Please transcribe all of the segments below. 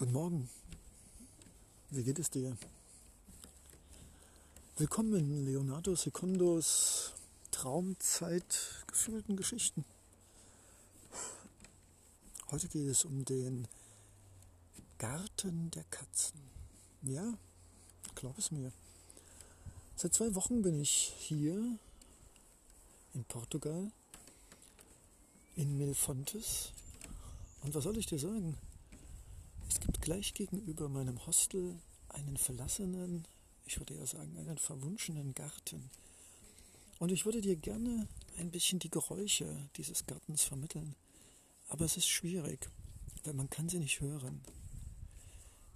Guten Morgen. Wie geht es dir? Willkommen in Leonardo Secundos Traumzeit gefüllten Geschichten. Heute geht es um den Garten der Katzen. Ja, glaub es mir. Seit zwei Wochen bin ich hier in Portugal, in Milfontes. Und was soll ich dir sagen? Es gibt gleich gegenüber meinem Hostel einen verlassenen, ich würde eher sagen, einen verwunschenen Garten. Und ich würde dir gerne ein bisschen die Geräusche dieses Gartens vermitteln. Aber es ist schwierig, weil man kann sie nicht hören.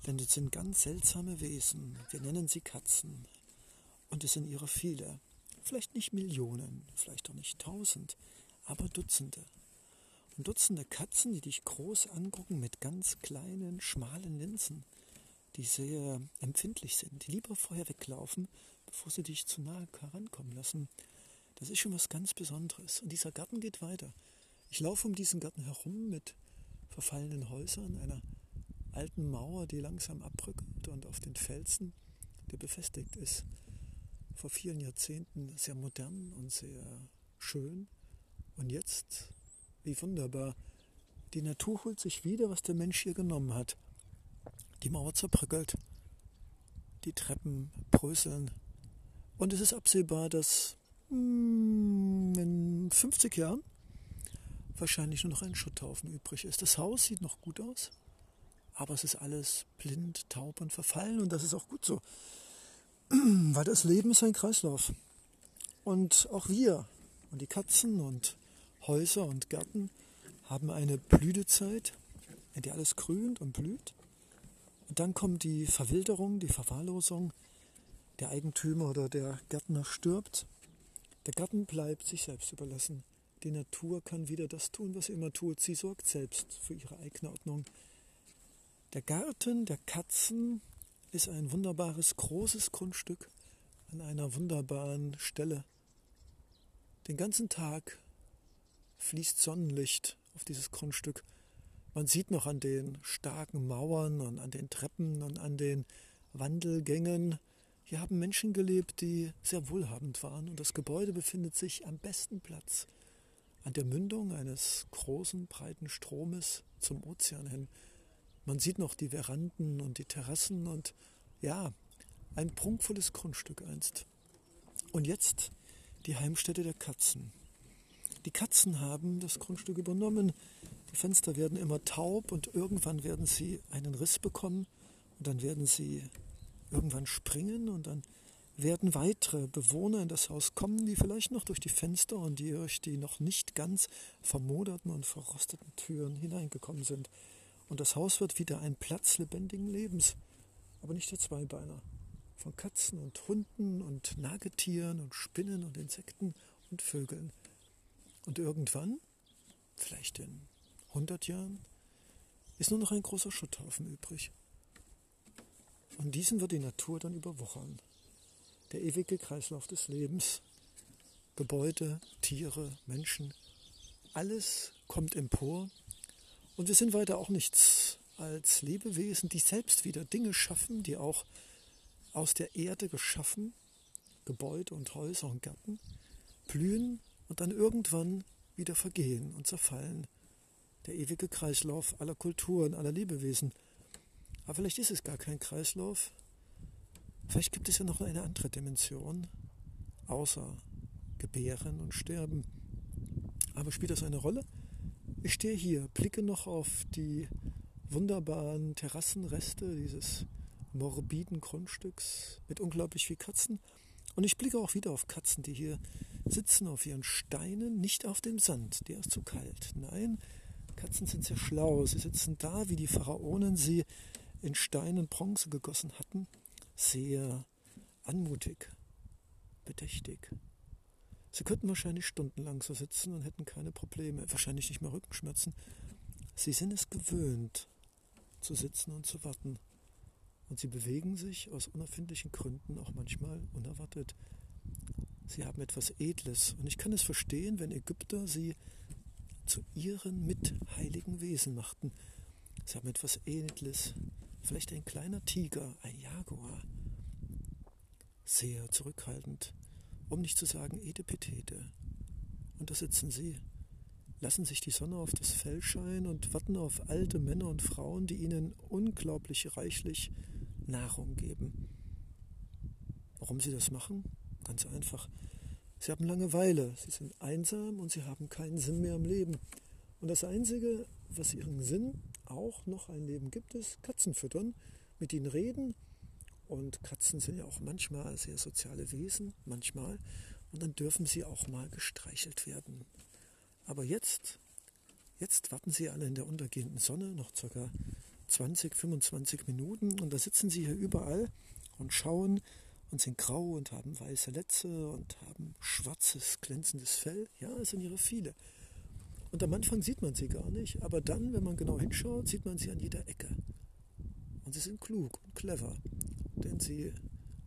Denn es sind ganz seltsame Wesen. Wir nennen sie Katzen. Und es sind ihre viele. Vielleicht nicht Millionen, vielleicht auch nicht tausend, aber Dutzende. Dutzende Katzen, die dich groß angucken mit ganz kleinen, schmalen Linsen, die sehr empfindlich sind, die lieber vorher weglaufen, bevor sie dich zu nahe herankommen lassen. Das ist schon was ganz Besonderes. Und dieser Garten geht weiter. Ich laufe um diesen Garten herum mit verfallenen Häusern, einer alten Mauer, die langsam abbrückt und auf den Felsen, der befestigt ist, vor vielen Jahrzehnten sehr modern und sehr schön. Und jetzt wie wunderbar. Die Natur holt sich wieder, was der Mensch hier genommen hat. Die Mauer zerbröckelt. Die Treppen bröseln. Und es ist absehbar, dass hm, in 50 Jahren wahrscheinlich nur noch ein Schutthaufen übrig ist. Das Haus sieht noch gut aus, aber es ist alles blind, taub und verfallen und das ist auch gut so. Weil das Leben ist ein Kreislauf. Und auch wir und die Katzen und Häuser und Gärten haben eine Blütezeit, in der alles grünt und blüht. Und dann kommt die Verwilderung, die Verwahrlosung. Der Eigentümer oder der Gärtner stirbt. Der Garten bleibt sich selbst überlassen. Die Natur kann wieder das tun, was sie immer tut. Sie sorgt selbst für ihre eigene Ordnung. Der Garten der Katzen ist ein wunderbares, großes Grundstück an einer wunderbaren Stelle. Den ganzen Tag fließt Sonnenlicht auf dieses Grundstück. Man sieht noch an den starken Mauern und an den Treppen und an den Wandelgängen, hier haben Menschen gelebt, die sehr wohlhabend waren und das Gebäude befindet sich am besten Platz an der Mündung eines großen, breiten Stromes zum Ozean hin. Man sieht noch die Veranden und die Terrassen und ja, ein prunkvolles Grundstück einst. Und jetzt die Heimstätte der Katzen. Die Katzen haben das Grundstück übernommen. Die Fenster werden immer taub und irgendwann werden sie einen Riss bekommen und dann werden sie irgendwann springen und dann werden weitere Bewohner in das Haus kommen, die vielleicht noch durch die Fenster und die durch die noch nicht ganz vermoderten und verrosteten Türen hineingekommen sind. Und das Haus wird wieder ein Platz lebendigen Lebens, aber nicht der Zweibeiner. Von Katzen und Hunden und Nagetieren und Spinnen und Insekten und Vögeln. Und irgendwann, vielleicht in 100 Jahren, ist nur noch ein großer Schutthaufen übrig. Und diesen wird die Natur dann überwuchern. Der ewige Kreislauf des Lebens. Gebäude, Tiere, Menschen, alles kommt empor. Und wir sind weiter auch nichts als Lebewesen, die selbst wieder Dinge schaffen, die auch aus der Erde geschaffen, Gebäude und Häuser und Gärten, blühen und dann irgendwann wieder vergehen und zerfallen. Der ewige Kreislauf aller Kulturen, aller Lebewesen. Aber vielleicht ist es gar kein Kreislauf. Vielleicht gibt es ja noch eine andere Dimension, außer Gebären und Sterben. Aber spielt das eine Rolle? Ich stehe hier, blicke noch auf die wunderbaren Terrassenreste dieses morbiden Grundstücks mit unglaublich viel Katzen. Und ich blicke auch wieder auf Katzen, die hier sitzen auf ihren Steinen, nicht auf dem Sand, der ist zu kalt. Nein, Katzen sind sehr schlau. Sie sitzen da, wie die Pharaonen sie in Stein und Bronze gegossen hatten, sehr anmutig, bedächtig. Sie könnten wahrscheinlich stundenlang so sitzen und hätten keine Probleme, wahrscheinlich nicht mehr Rückenschmerzen. Sie sind es gewöhnt, zu sitzen und zu warten. Und sie bewegen sich aus unerfindlichen Gründen auch manchmal unerwartet. Sie haben etwas Edles. Und ich kann es verstehen, wenn Ägypter sie zu ihren mitheiligen Wesen machten. Sie haben etwas Edles. vielleicht ein kleiner Tiger, ein Jaguar. Sehr zurückhaltend, um nicht zu sagen Edepetete. Und da sitzen sie, lassen sich die Sonne auf das Fell scheinen und warten auf alte Männer und Frauen, die ihnen unglaublich reichlich Nahrung geben. Warum sie das machen? Ganz einfach. Sie haben Langeweile, sie sind einsam und sie haben keinen Sinn mehr im Leben. Und das Einzige, was ihren Sinn auch noch ein Leben gibt, ist Katzen füttern, mit ihnen reden. Und Katzen sind ja auch manchmal sehr soziale Wesen, manchmal. Und dann dürfen sie auch mal gestreichelt werden. Aber jetzt, jetzt warten sie alle in der untergehenden Sonne, noch ca. 20, 25 Minuten. Und da sitzen sie hier überall und schauen und sind grau und haben weiße Letze und haben schwarzes, glänzendes Fell. Ja, es sind ihre viele. Und am Anfang sieht man sie gar nicht, aber dann, wenn man genau hinschaut, sieht man sie an jeder Ecke. Und sie sind klug und clever, denn sie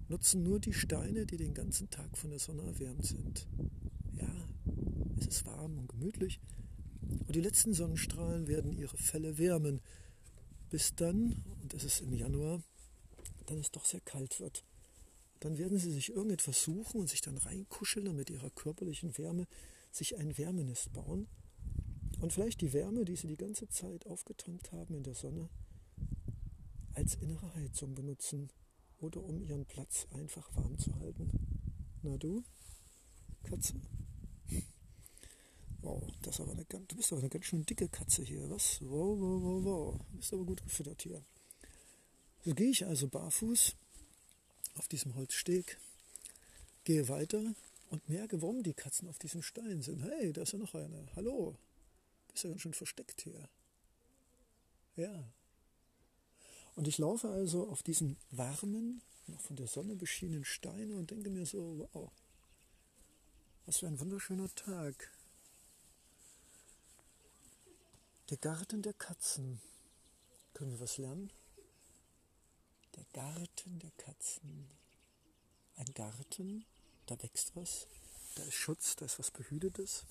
nutzen nur die Steine, die den ganzen Tag von der Sonne erwärmt sind. Ja, es ist warm und gemütlich und die letzten Sonnenstrahlen werden ihre Felle wärmen, bis dann, und es ist im Januar, dann es doch sehr kalt wird. Dann werden sie sich irgendetwas suchen und sich dann reinkuscheln und mit ihrer körperlichen Wärme sich ein Wärmenest bauen und vielleicht die Wärme, die sie die ganze Zeit aufgetankt haben in der Sonne, als innere Heizung benutzen oder um ihren Platz einfach warm zu halten. Na du, Katze? Wow, das aber eine, du bist aber eine ganz schön dicke Katze hier, was? Wow, wow, wow, wow. Du bist aber gut gefüttert hier. So gehe ich also barfuß auf diesem Holzsteg, gehe weiter und merke, warum die Katzen auf diesem Stein sind. Hey, da ist ja noch eine. Hallo, ist ja ganz schön versteckt hier. Ja. Und ich laufe also auf diesen warmen, noch von der Sonne beschienenen Steine und denke mir so, wow, was für ein wunderschöner Tag. Der Garten der Katzen. Können wir was lernen? Der Garten der Katzen. Ein Garten, da wächst was, da ist Schutz, da ist was Behütetes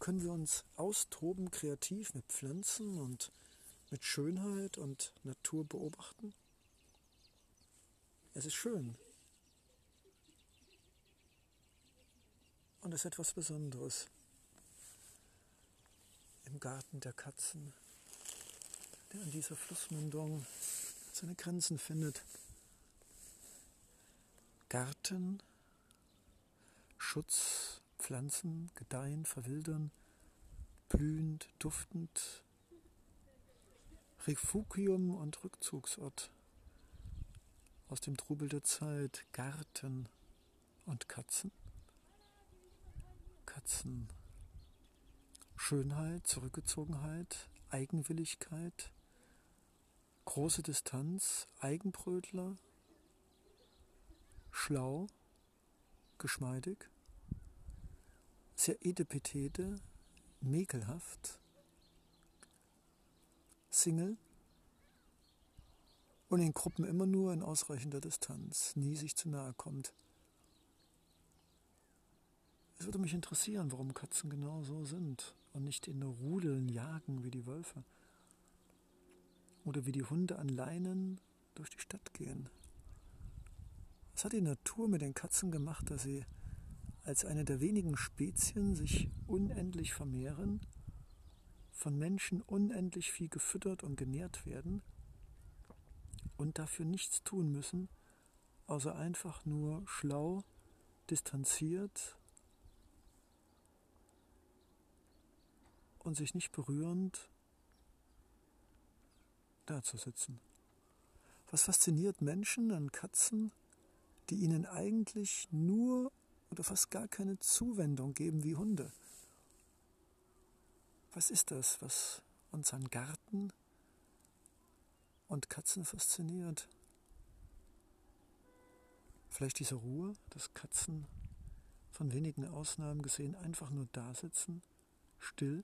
können wir uns austoben kreativ mit Pflanzen und mit Schönheit und Natur beobachten? Es ist schön. Und es ist etwas Besonderes im Garten der Katzen, der an dieser Flussmündung seine Grenzen findet. Garten, Schutz Pflanzen gedeihen, verwildern, blühend, duftend, Refugium und Rückzugsort aus dem Trubel der Zeit, Garten und Katzen. Katzen. Schönheit, Zurückgezogenheit, Eigenwilligkeit, große Distanz, Eigenbrötler, schlau, geschmeidig sehr edepetete, mäkelhaft, Single und in Gruppen immer nur in ausreichender Distanz, nie sich zu nahe kommt. Es würde mich interessieren, warum Katzen genau so sind und nicht in Rudeln jagen wie die Wölfe oder wie die Hunde an Leinen durch die Stadt gehen. Was hat die Natur mit den Katzen gemacht, dass sie als eine der wenigen Spezien sich unendlich vermehren, von Menschen unendlich viel gefüttert und genährt werden und dafür nichts tun müssen, außer einfach nur schlau, distanziert und sich nicht berührend dazusitzen. Was fasziniert Menschen an Katzen, die ihnen eigentlich nur oder fast gar keine Zuwendung geben wie Hunde. Was ist das, was unseren Garten und Katzen fasziniert? Vielleicht diese Ruhe, dass Katzen von wenigen Ausnahmen gesehen einfach nur da sitzen, still,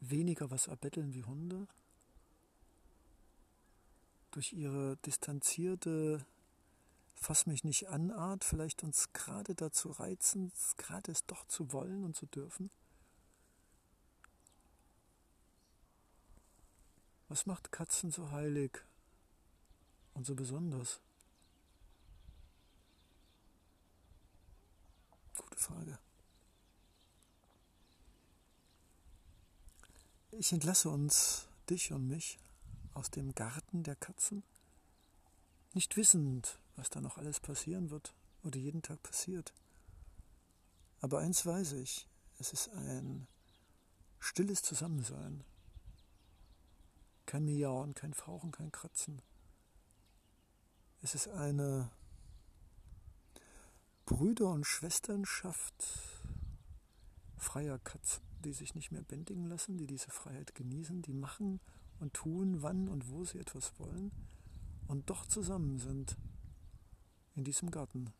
weniger was erbetteln wie Hunde, durch ihre distanzierte Fass mich nicht an Art vielleicht uns gerade dazu reizen, gerade es doch zu wollen und zu dürfen? Was Was macht Katzen so heilig und so besonders? Gute Frage. Ich entlasse uns, dich und mich, aus dem Garten der Katzen, nicht wissend, was da noch alles passieren wird oder jeden Tag passiert. Aber eins weiß ich, es ist ein stilles Zusammensein. Kein Miauen, kein Fauchen, kein Kratzen. Es ist eine Brüder- und Schwesternschaft freier Katzen, die sich nicht mehr bändigen lassen, die diese Freiheit genießen, die machen und tun, wann und wo sie etwas wollen und doch zusammen sind in diesem Garten.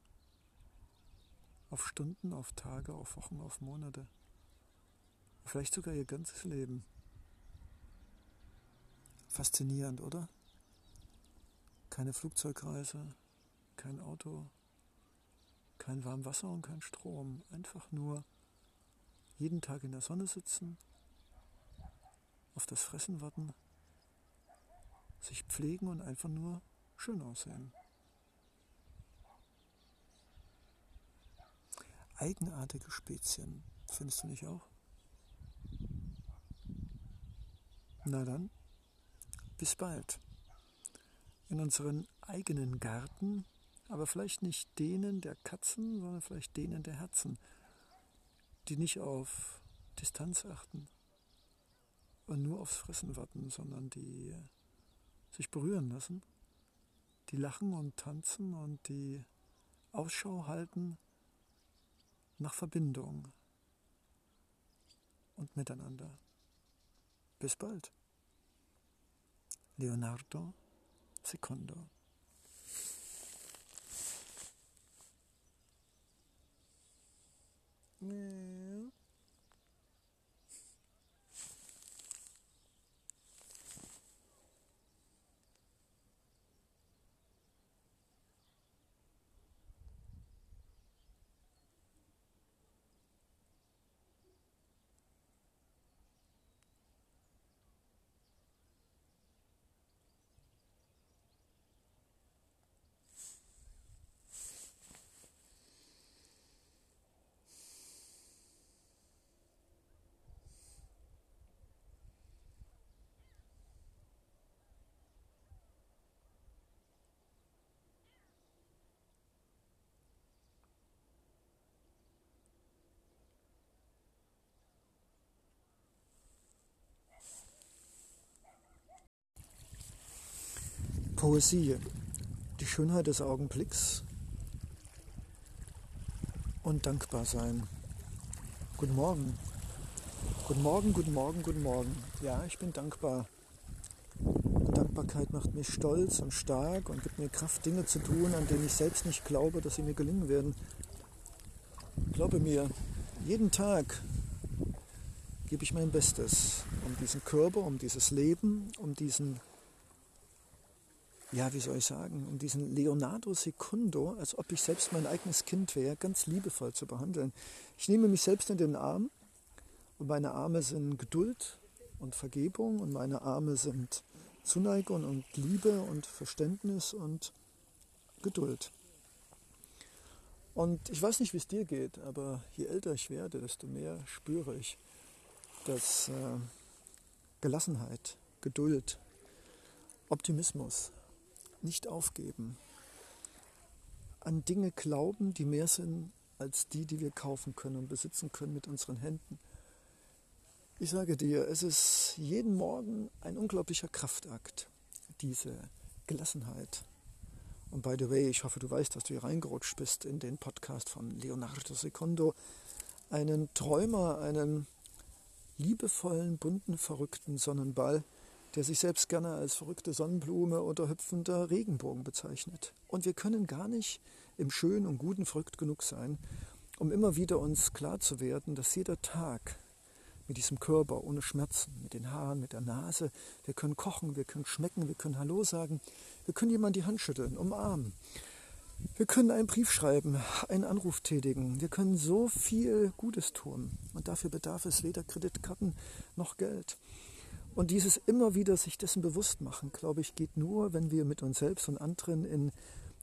Auf Stunden, auf Tage, auf Wochen, auf Monate. Vielleicht sogar ihr ganzes Leben. Faszinierend, oder? Keine Flugzeugreise, kein Auto, kein Warmwasser und kein Strom. Einfach nur jeden Tag in der Sonne sitzen, auf das Fressen warten, sich pflegen und einfach nur schön aussehen. Eigenartige Spezien, findest du nicht auch? Na dann, bis bald. In unseren eigenen Garten, aber vielleicht nicht denen der Katzen, sondern vielleicht denen der Herzen, die nicht auf Distanz achten und nur aufs Fressen warten, sondern die sich berühren lassen, die lachen und tanzen und die Ausschau halten nach Verbindung und miteinander. Bis bald. Leonardo Secondo. No. Poesie, die Schönheit des Augenblicks und dankbar sein. Guten Morgen. Guten Morgen, guten Morgen, guten Morgen. Ja, ich bin dankbar. Dankbarkeit macht mich stolz und stark und gibt mir Kraft, Dinge zu tun, an denen ich selbst nicht glaube, dass sie mir gelingen werden. Glaube mir, jeden Tag gebe ich mein Bestes, um diesen Körper, um dieses Leben, um diesen ja, wie soll ich sagen, um diesen Leonardo Secundo, als ob ich selbst mein eigenes Kind wäre, ganz liebevoll zu behandeln. Ich nehme mich selbst in den Arm und meine Arme sind Geduld und Vergebung und meine Arme sind Zuneigung und Liebe und Verständnis und Geduld. Und ich weiß nicht, wie es dir geht, aber je älter ich werde, desto mehr spüre ich, dass äh, Gelassenheit, Geduld, Optimismus, nicht aufgeben, an Dinge glauben, die mehr sind als die, die wir kaufen können und besitzen können mit unseren Händen. Ich sage dir, es ist jeden Morgen ein unglaublicher Kraftakt, diese Gelassenheit. Und by the way, ich hoffe, du weißt, dass du hier reingerutscht bist in den Podcast von Leonardo Secondo, einen Träumer, einen liebevollen, bunten, verrückten Sonnenball, der sich selbst gerne als verrückte Sonnenblume oder hüpfender Regenbogen bezeichnet. Und wir können gar nicht im Schönen und Guten verrückt genug sein, um immer wieder uns klar zu werden, dass jeder Tag mit diesem Körper ohne Schmerzen, mit den Haaren, mit der Nase, wir können kochen, wir können schmecken, wir können Hallo sagen, wir können jemand die Hand schütteln, umarmen. Wir können einen Brief schreiben, einen Anruf tätigen. Wir können so viel Gutes tun. Und dafür bedarf es weder Kreditkarten noch Geld. Und dieses immer wieder sich dessen bewusst machen, glaube ich, geht nur, wenn wir mit uns selbst und anderen in,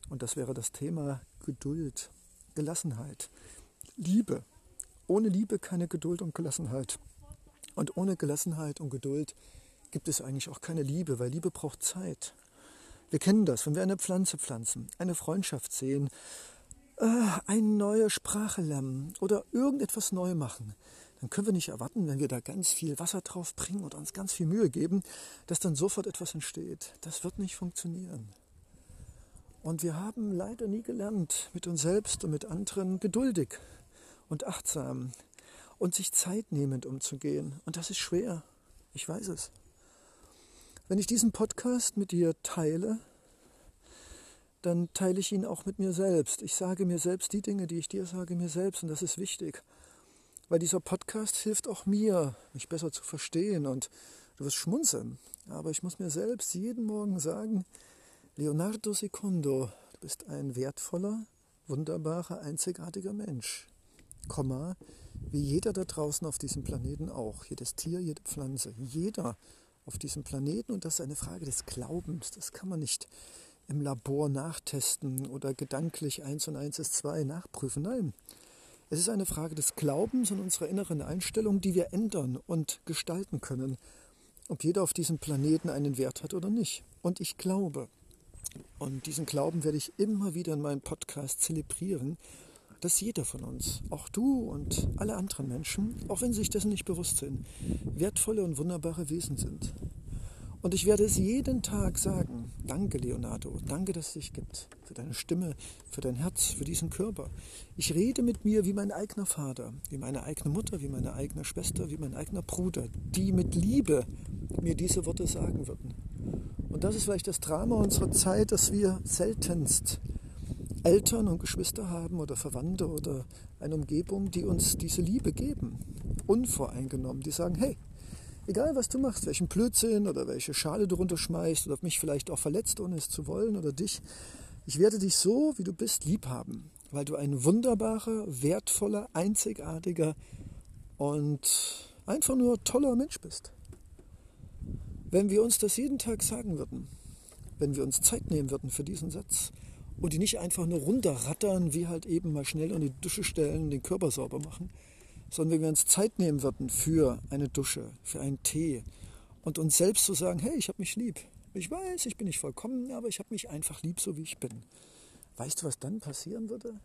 und das wäre das Thema Geduld, Gelassenheit, Liebe. Ohne Liebe keine Geduld und Gelassenheit. Und ohne Gelassenheit und Geduld gibt es eigentlich auch keine Liebe, weil Liebe braucht Zeit. Wir kennen das, wenn wir eine Pflanze pflanzen, eine Freundschaft sehen, äh, eine neue Sprache lernen oder irgendetwas neu machen, dann können wir nicht erwarten, wenn wir da ganz viel Wasser drauf bringen und uns ganz viel Mühe geben, dass dann sofort etwas entsteht. Das wird nicht funktionieren. Und wir haben leider nie gelernt, mit uns selbst und mit anderen geduldig und achtsam und sich zeitnehmend umzugehen. Und das ist schwer. Ich weiß es. Wenn ich diesen Podcast mit dir teile, dann teile ich ihn auch mit mir selbst. Ich sage mir selbst die Dinge, die ich dir sage, mir selbst. Und das ist wichtig. Weil dieser Podcast hilft auch mir, mich besser zu verstehen. Und du wirst schmunzeln. Aber ich muss mir selbst jeden Morgen sagen, Leonardo Secondo, du bist ein wertvoller, wunderbarer, einzigartiger Mensch. Komma, wie jeder da draußen auf diesem Planeten auch. Jedes Tier, jede Pflanze. Jeder auf diesem Planeten und das ist eine Frage des Glaubens. Das kann man nicht im Labor nachtesten oder gedanklich eins und eins ist zwei nachprüfen. Nein, es ist eine Frage des Glaubens und unserer inneren Einstellung, die wir ändern und gestalten können, ob jeder auf diesem Planeten einen Wert hat oder nicht. Und ich glaube, und diesen Glauben werde ich immer wieder in meinem Podcast zelebrieren, dass jeder von uns, auch du und alle anderen Menschen, auch wenn sie sich dessen nicht bewusst sind, wertvolle und wunderbare Wesen sind. Und ich werde es jeden Tag sagen. Danke, Leonardo. Danke, dass es dich gibt. Für deine Stimme, für dein Herz, für diesen Körper. Ich rede mit mir wie mein eigener Vater, wie meine eigene Mutter, wie meine eigene Schwester, wie mein eigener Bruder, die mit Liebe mir diese Worte sagen würden. Und das ist vielleicht das Drama unserer Zeit, dass wir seltenst Eltern und Geschwister haben oder Verwandte oder eine Umgebung, die uns diese Liebe geben, unvoreingenommen, die sagen, hey, egal was du machst, welchen Blödsinn oder welche Schale du runterschmeißt oder mich vielleicht auch verletzt, ohne es zu wollen oder dich, ich werde dich so, wie du bist, lieb haben, weil du ein wunderbarer, wertvoller, einzigartiger und einfach nur toller Mensch bist. Wenn wir uns das jeden Tag sagen würden, wenn wir uns Zeit nehmen würden für diesen Satz, und die nicht einfach nur runterrattern, wie halt eben mal schnell in die Dusche stellen, den Körper sauber machen, sondern wenn wir uns Zeit nehmen würden für eine Dusche, für einen Tee und uns selbst zu sagen, hey, ich habe mich lieb. Ich weiß, ich bin nicht vollkommen, aber ich habe mich einfach lieb, so wie ich bin. Weißt du, was dann passieren würde?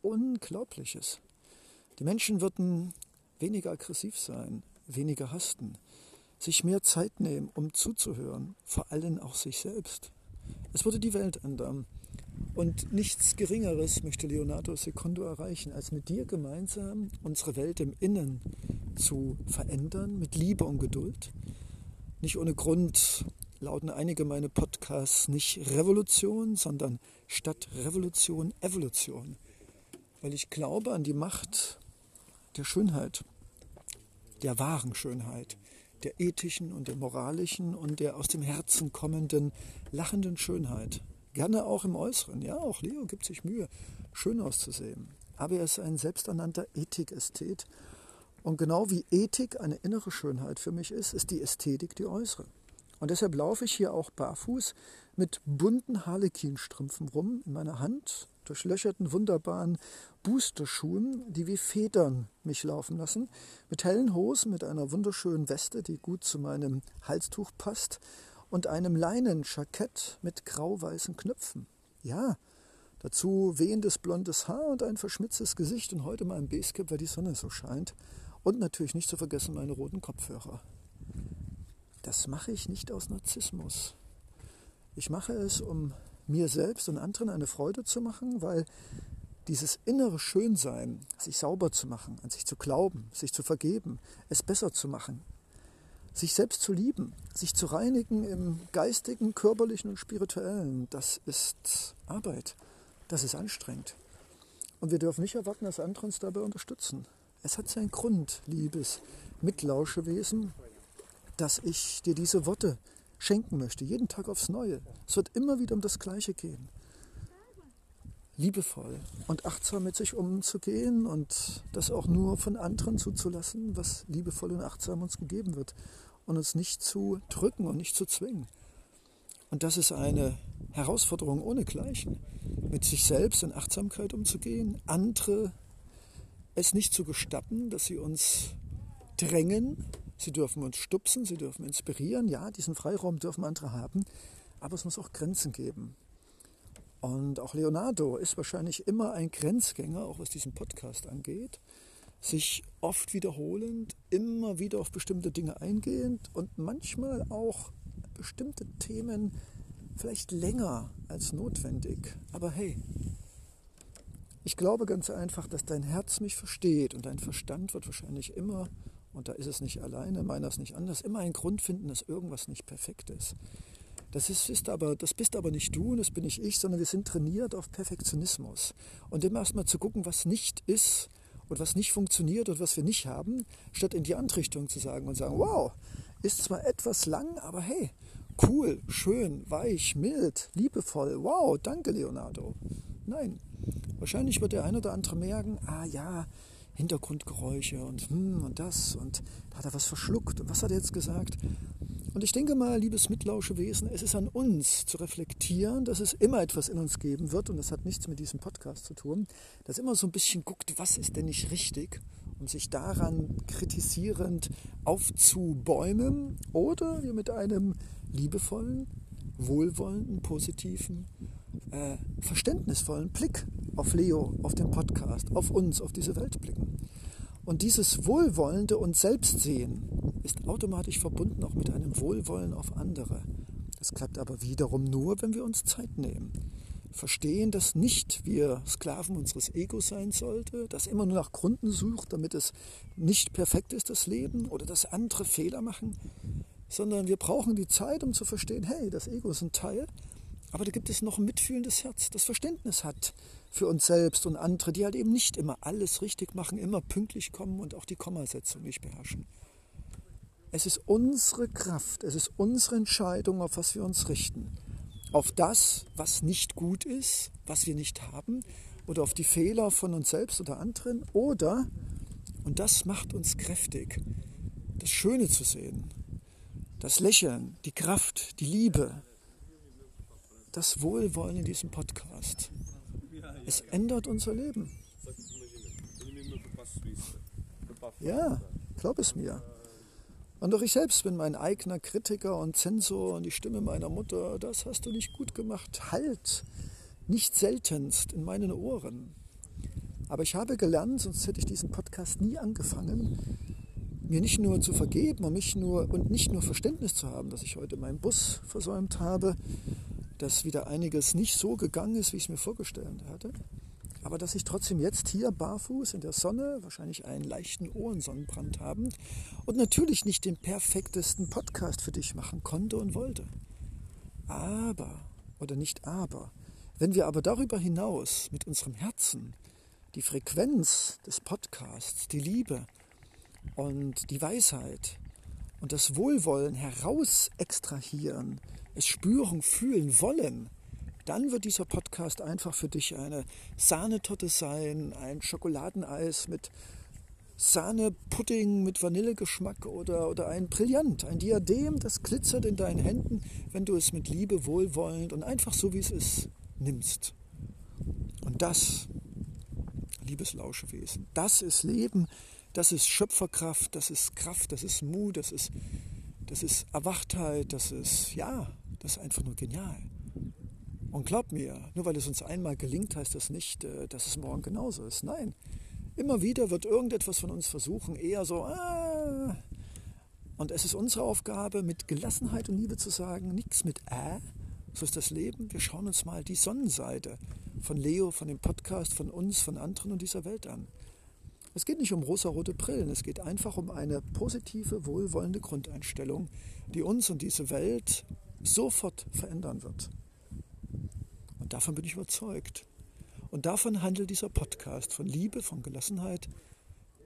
Unglaubliches. Die Menschen würden weniger aggressiv sein, weniger hasten, sich mehr Zeit nehmen, um zuzuhören, vor allem auch sich selbst. Es würde die Welt ändern. Und nichts Geringeres möchte Leonardo Secondo erreichen, als mit dir gemeinsam unsere Welt im Innen zu verändern, mit Liebe und Geduld. Nicht ohne Grund lauten einige meiner Podcasts nicht Revolution, sondern statt Revolution Evolution. Weil ich glaube an die Macht der Schönheit, der wahren Schönheit, der ethischen und der moralischen und der aus dem Herzen kommenden lachenden Schönheit. Gerne auch im Äußeren. Ja, auch Leo gibt sich Mühe, schön auszusehen. Aber er ist ein selbsternannter Ethikästhet. Und genau wie Ethik eine innere Schönheit für mich ist, ist die Ästhetik die äußere. Und deshalb laufe ich hier auch barfuß mit bunten Harlekinstrümpfen rum in meiner Hand, durchlöcherten, wunderbaren Boosterschuhen, die wie Federn mich laufen lassen, mit hellen Hosen, mit einer wunderschönen Weste, die gut zu meinem Halstuch passt und einem Leinenjackett mit grau-weißen Knöpfen. Ja, dazu wehendes blondes Haar und ein verschmitztes Gesicht und heute mal ein Basecap, weil die Sonne so scheint. Und natürlich nicht zu vergessen meine roten Kopfhörer. Das mache ich nicht aus Narzissmus. Ich mache es, um mir selbst und anderen eine Freude zu machen, weil dieses innere Schönsein, sich sauber zu machen, an sich zu glauben, sich zu vergeben, es besser zu machen, sich selbst zu lieben, sich zu reinigen im geistigen, körperlichen und spirituellen, das ist Arbeit. Das ist anstrengend. Und wir dürfen nicht erwarten, dass andere uns dabei unterstützen. Es hat seinen Grund, liebes Mitlauschewesen, dass ich dir diese Worte schenken möchte, jeden Tag aufs Neue. Es wird immer wieder um das Gleiche gehen. Liebevoll und achtsam mit sich umzugehen und das auch nur von anderen zuzulassen, was liebevoll und achtsam uns gegeben wird und uns nicht zu drücken und nicht zu zwingen. Und das ist eine Herausforderung ohnegleichen, mit sich selbst in Achtsamkeit umzugehen, andere es nicht zu gestatten, dass sie uns drängen. Sie dürfen uns stupsen, sie dürfen inspirieren. Ja, diesen Freiraum dürfen andere haben, aber es muss auch Grenzen geben. Und auch Leonardo ist wahrscheinlich immer ein Grenzgänger, auch was diesen Podcast angeht. Sich oft wiederholend, immer wieder auf bestimmte Dinge eingehend und manchmal auch bestimmte Themen vielleicht länger als notwendig. Aber hey, ich glaube ganz einfach, dass dein Herz mich versteht und dein Verstand wird wahrscheinlich immer, und da ist es nicht alleine, meiner ist nicht anders, immer einen Grund finden, dass irgendwas nicht perfekt ist. Das, ist, ist aber, das bist aber nicht du und das bin nicht ich, sondern wir sind trainiert auf Perfektionismus. Und immer erstmal zu gucken, was nicht ist und was nicht funktioniert und was wir nicht haben, statt in die andere Richtung zu sagen und sagen, wow, ist zwar etwas lang, aber hey, cool, schön, weich, mild, liebevoll, wow, danke Leonardo. Nein, wahrscheinlich wird der ein oder andere merken, ah ja, Hintergrundgeräusche und hm und das und hat er was verschluckt und was hat er jetzt gesagt? Und ich denke mal, liebes Mitlauschewesen, es ist an uns zu reflektieren, dass es immer etwas in uns geben wird, und das hat nichts mit diesem Podcast zu tun, dass immer so ein bisschen guckt, was ist denn nicht richtig, um sich daran kritisierend aufzubäumen, oder wir mit einem liebevollen, wohlwollenden, positiven, äh, verständnisvollen Blick auf Leo, auf den Podcast, auf uns, auf diese Welt blicken. Und dieses wohlwollende und Selbstsehen ist automatisch verbunden auch mit einem Wohlwollen auf andere. Das klappt aber wiederum nur, wenn wir uns Zeit nehmen. Verstehen, dass nicht wir Sklaven unseres Egos sein sollte, das immer nur nach Gründen sucht, damit es nicht perfekt ist, das Leben, oder dass andere Fehler machen, sondern wir brauchen die Zeit, um zu verstehen, hey, das Ego ist ein Teil, aber da gibt es noch ein mitfühlendes Herz, das Verständnis hat für uns selbst und andere, die halt eben nicht immer alles richtig machen, immer pünktlich kommen und auch die Kommasetzung nicht beherrschen. Es ist unsere Kraft, es ist unsere Entscheidung, auf was wir uns richten. Auf das, was nicht gut ist, was wir nicht haben, oder auf die Fehler von uns selbst oder anderen, oder, und das macht uns kräftig, das Schöne zu sehen, das Lächeln, die Kraft, die Liebe, das Wohlwollen in diesem Podcast. Es ändert unser Leben. Ja, glaub es mir. Und auch ich selbst bin mein eigener Kritiker und Zensor und die Stimme meiner Mutter, das hast du nicht gut gemacht. Halt, nicht seltenst in meinen Ohren. Aber ich habe gelernt, sonst hätte ich diesen Podcast nie angefangen, mir nicht nur zu vergeben und, mich nur, und nicht nur Verständnis zu haben, dass ich heute meinen Bus versäumt habe, dass wieder einiges nicht so gegangen ist, wie ich es mir vorgestellt hatte, aber dass ich trotzdem jetzt hier barfuß in der Sonne, wahrscheinlich einen leichten Ohrensonnenbrand haben und natürlich nicht den perfektesten Podcast für dich machen konnte und wollte. Aber, oder nicht aber, wenn wir aber darüber hinaus mit unserem Herzen die Frequenz des Podcasts, die Liebe und die Weisheit und das Wohlwollen heraus extrahieren, es spüren, fühlen wollen, dann wird dieser Podcast einfach für dich eine Sahnetorte sein, ein Schokoladeneis mit Sahnepudding mit Vanillegeschmack oder, oder ein Brillant, ein Diadem, das glitzert in deinen Händen, wenn du es mit Liebe, wohlwollend und einfach so wie es ist nimmst. Und das, liebes Lauschewesen, das ist Leben, das ist Schöpferkraft, das ist Kraft, das ist Mut, das ist, das ist Erwachtheit, das ist, ja, das ist einfach nur genial. Und glaub mir, nur weil es uns einmal gelingt, heißt das nicht, äh, dass es morgen genauso ist. Nein, immer wieder wird irgendetwas von uns versuchen, eher so, ah. Und es ist unsere Aufgabe, mit Gelassenheit und Liebe zu sagen, nichts mit äh, so ist das Leben. Wir schauen uns mal die Sonnenseite von Leo, von dem Podcast, von uns, von anderen und dieser Welt an. Es geht nicht um rosarote Brillen, es geht einfach um eine positive, wohlwollende Grundeinstellung, die uns und diese Welt sofort verändern wird. Davon bin ich überzeugt. Und davon handelt dieser Podcast, von Liebe, von Gelassenheit,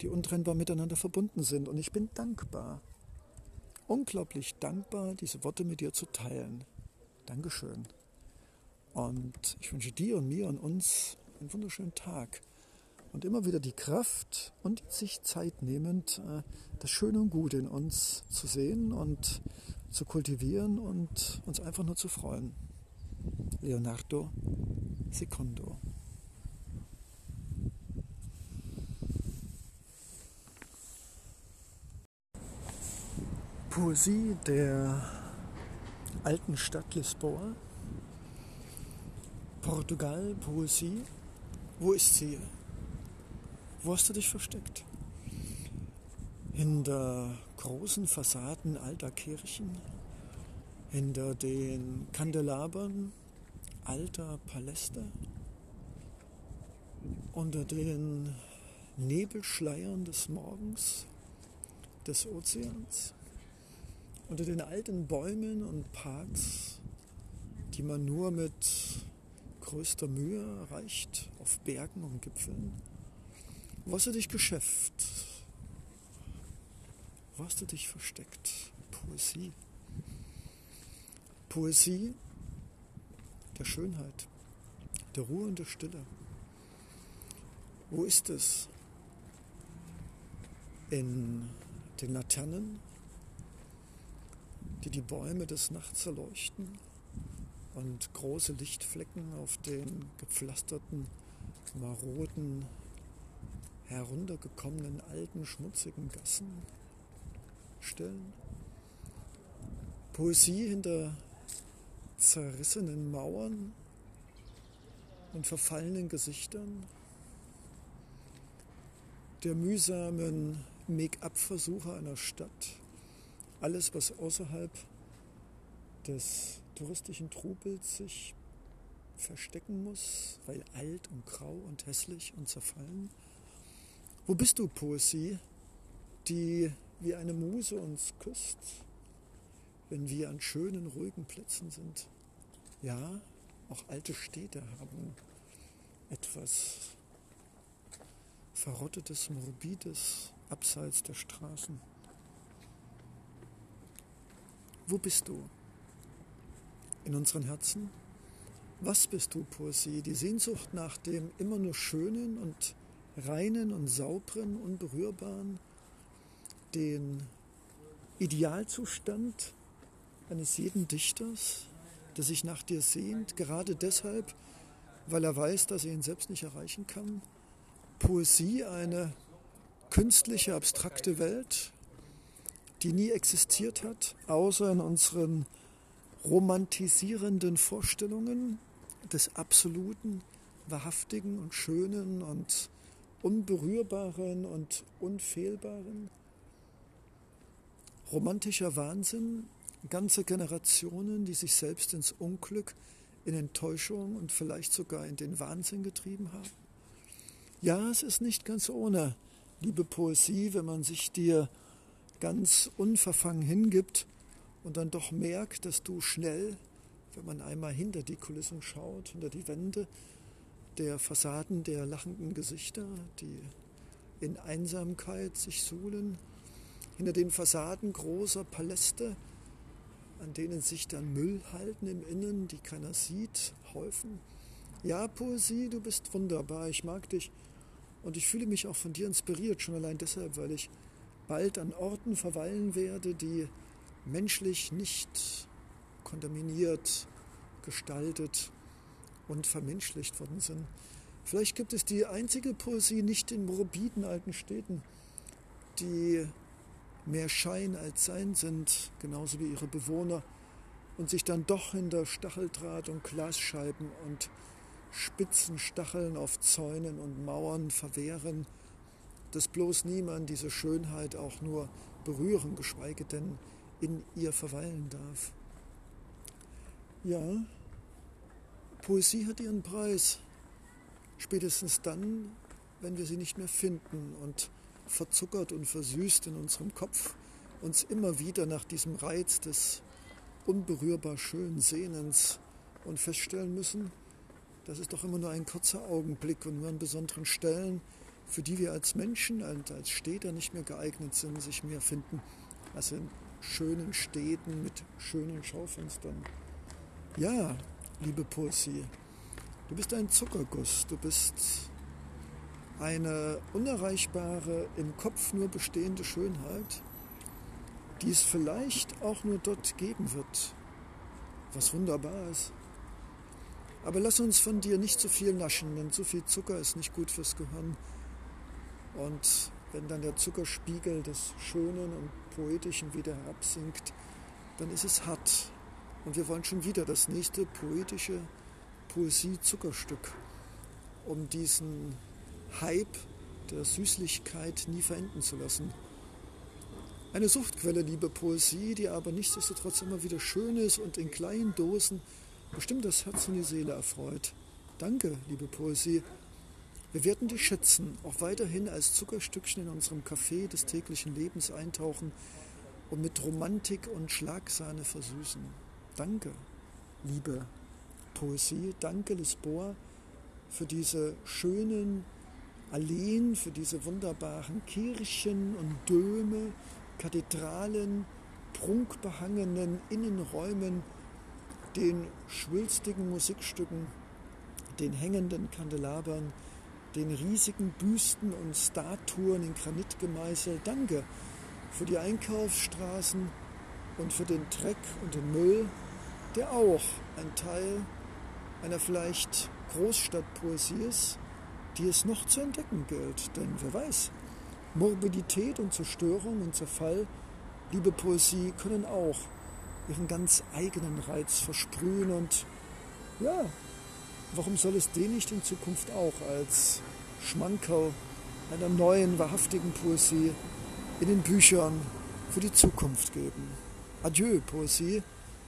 die untrennbar miteinander verbunden sind. Und ich bin dankbar, unglaublich dankbar, diese Worte mit dir zu teilen. Dankeschön. Und ich wünsche dir und mir und uns einen wunderschönen Tag. Und immer wieder die Kraft und sich Zeit nehmend, äh, das Schöne und Gute in uns zu sehen und zu kultivieren und uns einfach nur zu freuen. Leonardo Secondo. Poesie der alten Stadt Lisboa. Portugal, Poesie. Wo ist sie? Wo hast du dich versteckt? Hinter großen Fassaden alter Kirchen, hinter den Kandelabern alter Paläste, unter den Nebelschleiern des Morgens, des Ozeans, unter den alten Bäumen und Parks, die man nur mit größter Mühe erreicht, auf Bergen und Gipfeln. Wo hast du dich geschäft? Wo hast du dich versteckt? Poesie. Poesie der Schönheit, der Ruhe und der Stille. Wo ist es? In den Laternen, die die Bäume des Nachts erleuchten und große Lichtflecken auf den gepflasterten, maroden, heruntergekommenen, alten, schmutzigen Gassen stellen. Poesie hinter zerrissenen Mauern und verfallenen Gesichtern, der mühsamen Make-up-Versuche einer Stadt, alles, was außerhalb des touristischen Trubels sich verstecken muss, weil alt und grau und hässlich und zerfallen. Wo bist du, Poesie, die wie eine Muse uns küsst, wenn wir an schönen, ruhigen Plätzen sind? Ja, auch alte Städte haben etwas Verrottetes, Morbides abseits der Straßen. Wo bist du? In unseren Herzen? Was bist du, Poesie? Die Sehnsucht nach dem immer nur Schönen und Reinen und Sauberen, Unberührbaren, den Idealzustand eines jeden Dichters, der sich nach dir sehnt, gerade deshalb, weil er weiß, dass er ihn selbst nicht erreichen kann. Poesie, eine künstliche, abstrakte Welt, die nie existiert hat, außer in unseren romantisierenden Vorstellungen des Absoluten, Wahrhaftigen und Schönen und Unberührbaren und Unfehlbaren. Romantischer Wahnsinn, ganze Generationen, die sich selbst ins Unglück, in Enttäuschung und vielleicht sogar in den Wahnsinn getrieben haben. Ja, es ist nicht ganz ohne, liebe Poesie, wenn man sich dir ganz unverfangen hingibt und dann doch merkt, dass du schnell, wenn man einmal hinter die Kulissen schaut, hinter die Wände der Fassaden der lachenden Gesichter, die in Einsamkeit sich suhlen, hinter den Fassaden großer Paläste, an denen sich dann Müll halten im Innen, die keiner sieht, häufen. Ja, Poesie, du bist wunderbar, ich mag dich und ich fühle mich auch von dir inspiriert, schon allein deshalb, weil ich bald an Orten verweilen werde, die menschlich nicht kontaminiert, gestaltet und vermenschlicht worden sind. Vielleicht gibt es die einzige Poesie nicht in morbiden alten Städten, die mehr Schein als Sein sind, genauso wie ihre Bewohner, und sich dann doch hinter Stacheldraht und Glasscheiben und spitzen Stacheln auf Zäunen und Mauern verwehren, dass bloß niemand diese Schönheit auch nur berühren, geschweige denn in ihr verweilen darf. Ja, Poesie hat ihren Preis, spätestens dann, wenn wir sie nicht mehr finden und verzuckert und versüßt in unserem Kopf uns immer wieder nach diesem Reiz des unberührbar schönen Sehnens und feststellen müssen, das ist doch immer nur ein kurzer Augenblick und nur an besonderen Stellen, für die wir als Menschen und als Städter nicht mehr geeignet sind, sich mehr finden, als in schönen Städten mit schönen Schaufenstern. Ja, liebe Poesie, du bist ein Zuckerguss, du bist eine unerreichbare, im Kopf nur bestehende Schönheit, die es vielleicht auch nur dort geben wird, was wunderbar ist. Aber lass uns von dir nicht zu viel naschen, denn zu viel Zucker ist nicht gut fürs Gehirn. Und wenn dann der Zuckerspiegel des Schönen und Poetischen wieder herabsinkt, dann ist es hart. Und wir wollen schon wieder das nächste poetische Poesie-Zuckerstück, um diesen Hype der Süßlichkeit nie verenden zu lassen. Eine Suchtquelle, liebe Poesie, die aber nichtsdestotrotz immer wieder schön ist und in kleinen Dosen bestimmt das Herz und die Seele erfreut. Danke, liebe Poesie. Wir werden dich schätzen, auch weiterhin als Zuckerstückchen in unserem Café des täglichen Lebens eintauchen und mit Romantik und Schlagsahne versüßen. Danke, liebe Poesie. Danke, Lisboa, für diese schönen Alleen, für diese wunderbaren Kirchen und Döme, Kathedralen, prunkbehangenen Innenräumen, den schwülstigen Musikstücken, den hängenden Kandelabern, den riesigen Büsten und Statuen in Granit gemeißelt. Danke für die Einkaufsstraßen und für den Dreck und den Müll, der auch ein Teil einer vielleicht Großstadtpoesie ist, die es noch zu entdecken gilt. Denn wer weiß, Morbidität und Zerstörung und Zerfall, liebe Poesie, können auch ihren ganz eigenen Reiz versprühen und ja, warum soll es den nicht in Zukunft auch als Schmankerl einer neuen, wahrhaftigen Poesie in den Büchern für die Zukunft geben? Adieu, Poesie.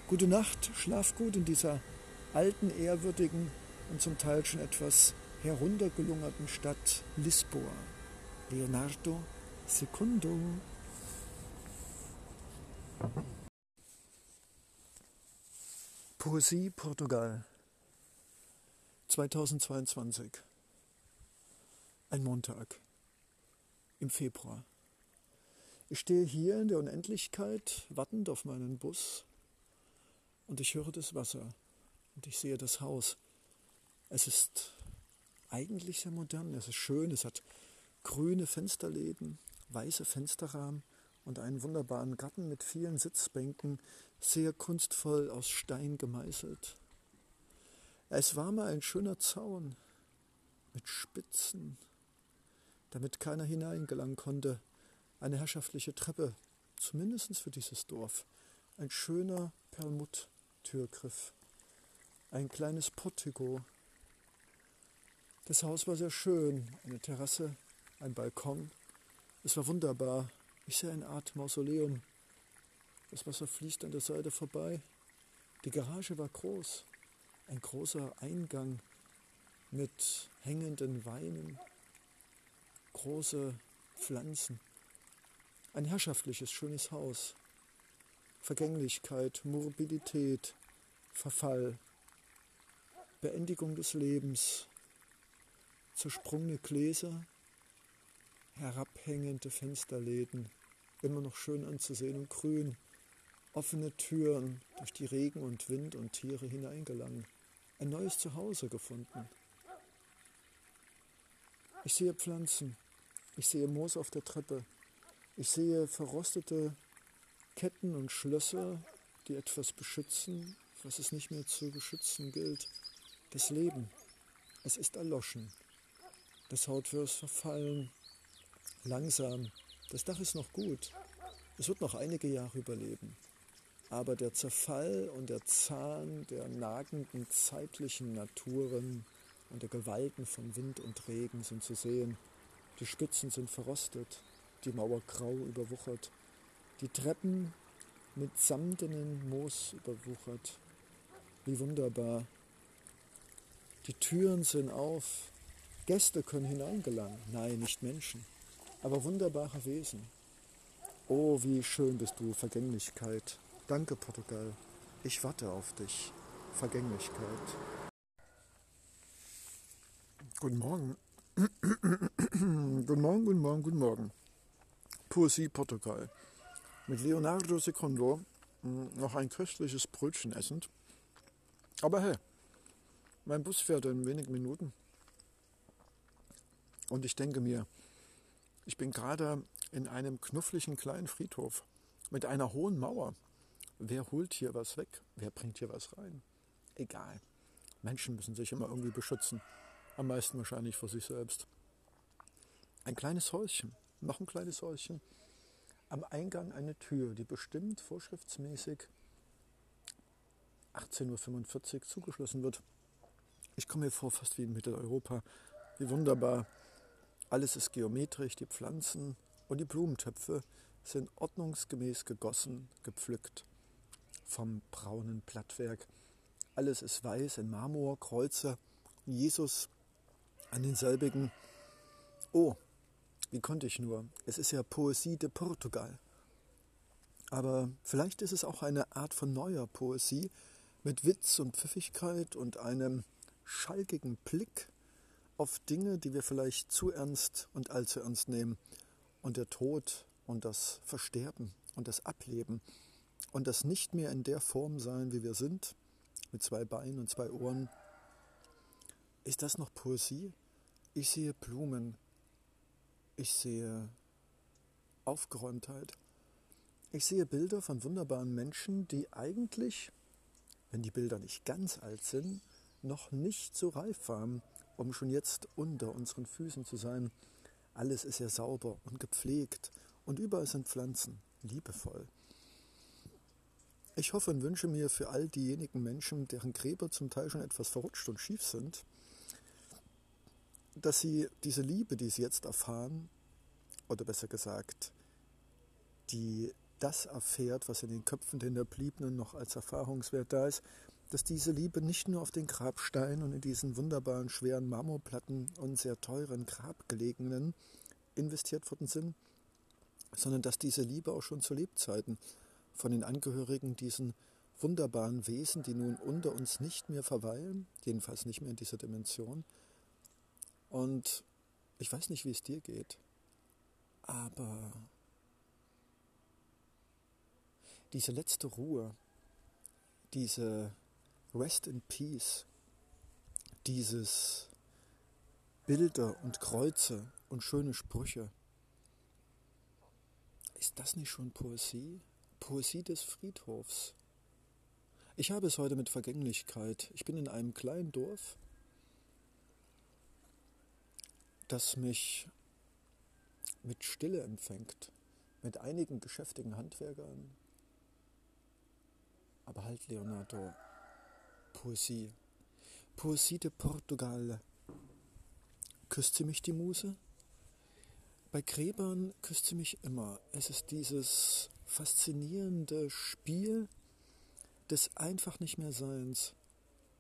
Gute Nacht, schlaf gut in dieser alten, ehrwürdigen und zum Teil schon etwas heruntergelungerten Stadt Lisboa. Leonardo Secundo. Poesie Portugal 2022 Ein Montag im Februar. Ich stehe hier in der Unendlichkeit, wartend auf meinen Bus, und ich höre das Wasser und ich sehe das Haus. Es ist eigentlich sehr modern, es ist schön, es hat grüne Fensterläden, weiße Fensterrahmen und einen wunderbaren Garten mit vielen Sitzbänken, sehr kunstvoll aus Stein gemeißelt. Es war mal ein schöner Zaun mit Spitzen, damit keiner hineingelangen konnte. Eine herrschaftliche Treppe, zumindest für dieses Dorf. Ein schöner Perlmutt-Türgriff. Ein kleines Portico. Das Haus war sehr schön. Eine Terrasse, ein Balkon. Es war wunderbar. Ich sehe eine Art Mausoleum das Wasser fließt an der Seite vorbei. Die Garage war groß. Ein großer Eingang mit hängenden Weinen, große Pflanzen. Ein herrschaftliches, schönes Haus. Vergänglichkeit, Morbidität, Verfall, Beendigung des Lebens, zersprungene Gläser, herabhängende Fensterläden, immer noch schön anzusehen und grün offene Türen, durch die Regen und Wind und Tiere hineingelangen, ein neues Zuhause gefunden. Ich sehe Pflanzen, ich sehe Moos auf der Treppe, ich sehe verrostete Ketten und Schlösser, die etwas beschützen, was es nicht mehr zu beschützen gilt. Das Leben, es ist erloschen. Das Hautwürst verfallen, langsam. Das Dach ist noch gut. Es wird noch einige Jahre überleben. Aber der Zerfall und der Zahn der nagenden zeitlichen Naturen und der Gewalten von Wind und Regen sind zu sehen. Die Spitzen sind verrostet, die Mauer grau überwuchert, die Treppen mit samtenen Moos überwuchert. Wie wunderbar. Die Türen sind auf, Gäste können hineingelangen. Nein, nicht Menschen, aber wunderbare Wesen. Oh, wie schön bist du, Vergänglichkeit. Danke, Portugal. Ich warte auf dich. Vergänglichkeit. Guten Morgen. guten Morgen, guten Morgen, guten Morgen. Poesie Portugal. Mit Leonardo Secondo hm, noch ein köstliches Brötchen essend. Aber hey, mein Bus fährt in wenigen Minuten. Und ich denke mir, ich bin gerade in einem knuffligen kleinen Friedhof mit einer hohen Mauer. Wer holt hier was weg? Wer bringt hier was rein? Egal. Menschen müssen sich immer irgendwie beschützen. Am meisten wahrscheinlich vor sich selbst. Ein kleines Häuschen, noch ein kleines Häuschen. Am Eingang eine Tür, die bestimmt vorschriftsmäßig 18.45 Uhr zugeschlossen wird. Ich komme mir vor, fast wie in Mitteleuropa. Wie wunderbar. Alles ist geometrisch, die Pflanzen und die Blumentöpfe sind ordnungsgemäß gegossen, gepflückt vom braunen Blattwerk. Alles ist weiß in Marmor, Kreuze, Jesus an denselbigen. Oh, wie konnte ich nur? Es ist ja Poesie de Portugal. Aber vielleicht ist es auch eine Art von neuer Poesie mit Witz und Pfiffigkeit und einem schalkigen Blick auf Dinge, die wir vielleicht zu ernst und allzu ernst nehmen. Und der Tod und das Versterben und das Ableben und das nicht mehr in der Form sein, wie wir sind, mit zwei Beinen und zwei Ohren. Ist das noch Poesie? Ich sehe Blumen, ich sehe Aufgeräumtheit, ich sehe Bilder von wunderbaren Menschen, die eigentlich, wenn die Bilder nicht ganz alt sind, noch nicht so reif waren, um schon jetzt unter unseren Füßen zu sein. Alles ist ja sauber und gepflegt und überall sind Pflanzen, liebevoll. Ich hoffe und wünsche mir für all diejenigen Menschen, deren Gräber zum Teil schon etwas verrutscht und schief sind, dass sie diese Liebe, die sie jetzt erfahren, oder besser gesagt, die das erfährt, was in den Köpfen der Hinterbliebenen noch als Erfahrungswert da ist, dass diese Liebe nicht nur auf den Grabsteinen und in diesen wunderbaren schweren Marmorplatten und sehr teuren Grabgelegenen investiert worden sind, sondern dass diese Liebe auch schon zu Lebzeiten von den Angehörigen diesen wunderbaren Wesen, die nun unter uns nicht mehr verweilen, jedenfalls nicht mehr in dieser Dimension. Und ich weiß nicht, wie es dir geht, aber diese letzte Ruhe, diese Rest in Peace, dieses Bilder und Kreuze und schöne Sprüche, ist das nicht schon Poesie? Poesie des Friedhofs. Ich habe es heute mit Vergänglichkeit. Ich bin in einem kleinen Dorf, das mich mit Stille empfängt, mit einigen geschäftigen Handwerkern. Aber halt, Leonardo, Poesie. Poesie de Portugal. Küsst sie mich die Muse? Bei Gräbern küsst sie mich immer. Es ist dieses faszinierende Spiel des einfach nicht mehr Seins.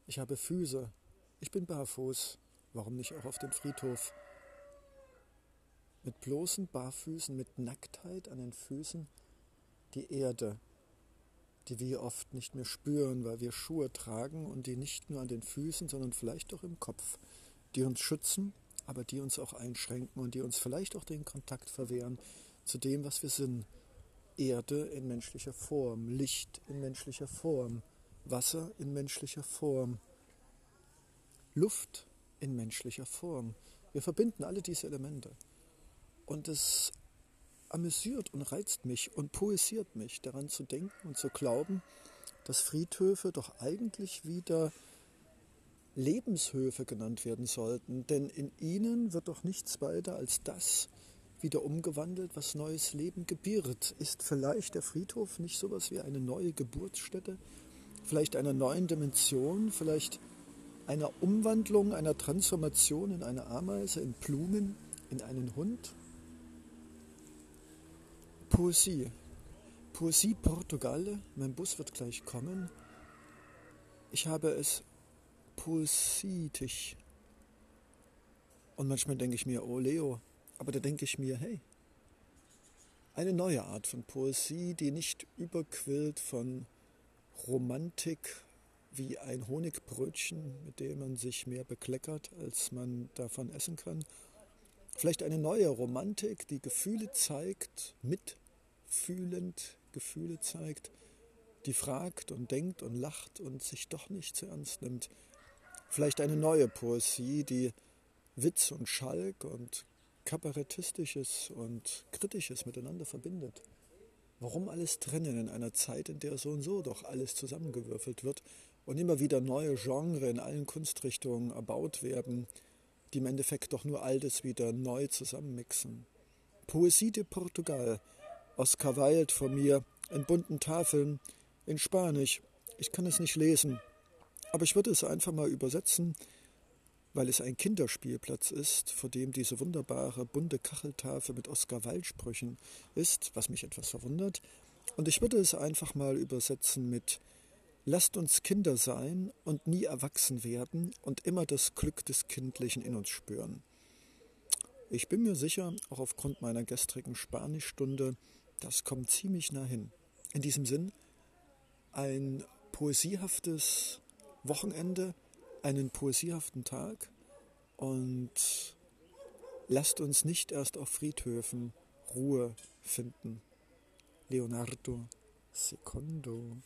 Ich habe Füße. Ich bin barfuß. Warum nicht auch auf den Friedhof? Mit bloßen Barfüßen, mit Nacktheit an den Füßen die Erde, die wir oft nicht mehr spüren, weil wir Schuhe tragen und die nicht nur an den Füßen, sondern vielleicht auch im Kopf, die uns schützen aber die uns auch einschränken und die uns vielleicht auch den Kontakt verwehren zu dem, was wir sind. Erde in menschlicher Form, Licht in menschlicher Form, Wasser in menschlicher Form, Luft in menschlicher Form. Wir verbinden alle diese Elemente. Und es amüsiert und reizt mich und poesiert mich, daran zu denken und zu glauben, dass Friedhöfe doch eigentlich wieder Lebenshöfe genannt werden sollten, denn in ihnen wird doch nichts weiter als das wieder umgewandelt, was neues Leben gebiert. Ist vielleicht der Friedhof nicht sowas wie eine neue Geburtsstätte, vielleicht einer neuen Dimension, vielleicht einer Umwandlung, einer Transformation in eine Ameise, in Blumen, in einen Hund? Poesie. Poesie Portugal, mein Bus wird gleich kommen. Ich habe es poetisch. Und manchmal denke ich mir, oh Leo, aber da denke ich mir, hey, eine neue Art von Poesie, die nicht überquillt von Romantik wie ein Honigbrötchen, mit dem man sich mehr bekleckert, als man davon essen kann. Vielleicht eine neue Romantik, die Gefühle zeigt, mitfühlend Gefühle zeigt, die fragt und denkt und lacht und sich doch nicht zu ernst nimmt. Vielleicht eine neue Poesie, die Witz und Schalk und Kabarettistisches und Kritisches miteinander verbindet. Warum alles trennen in einer Zeit, in der so und so doch alles zusammengewürfelt wird und immer wieder neue Genres in allen Kunstrichtungen erbaut werden, die im Endeffekt doch nur Altes wieder neu zusammenmixen? Poesie de Portugal, Oscar Wilde von mir, in bunten Tafeln, in Spanisch. Ich kann es nicht lesen, aber ich würde es einfach mal übersetzen, weil es ein Kinderspielplatz ist, vor dem diese wunderbare bunte Kacheltafel mit Oscar Wilde-Sprüchen ist, was mich etwas verwundert. Und ich würde es einfach mal übersetzen mit Lasst uns Kinder sein und nie erwachsen werden und immer das Glück des Kindlichen in uns spüren. Ich bin mir sicher, auch aufgrund meiner gestrigen Spanischstunde, das kommt ziemlich nah hin. In diesem Sinn, ein poesiehaftes Wochenende, einen poesiehaften Tag und lasst uns nicht erst auf Friedhöfen Ruhe finden. Leonardo Secondo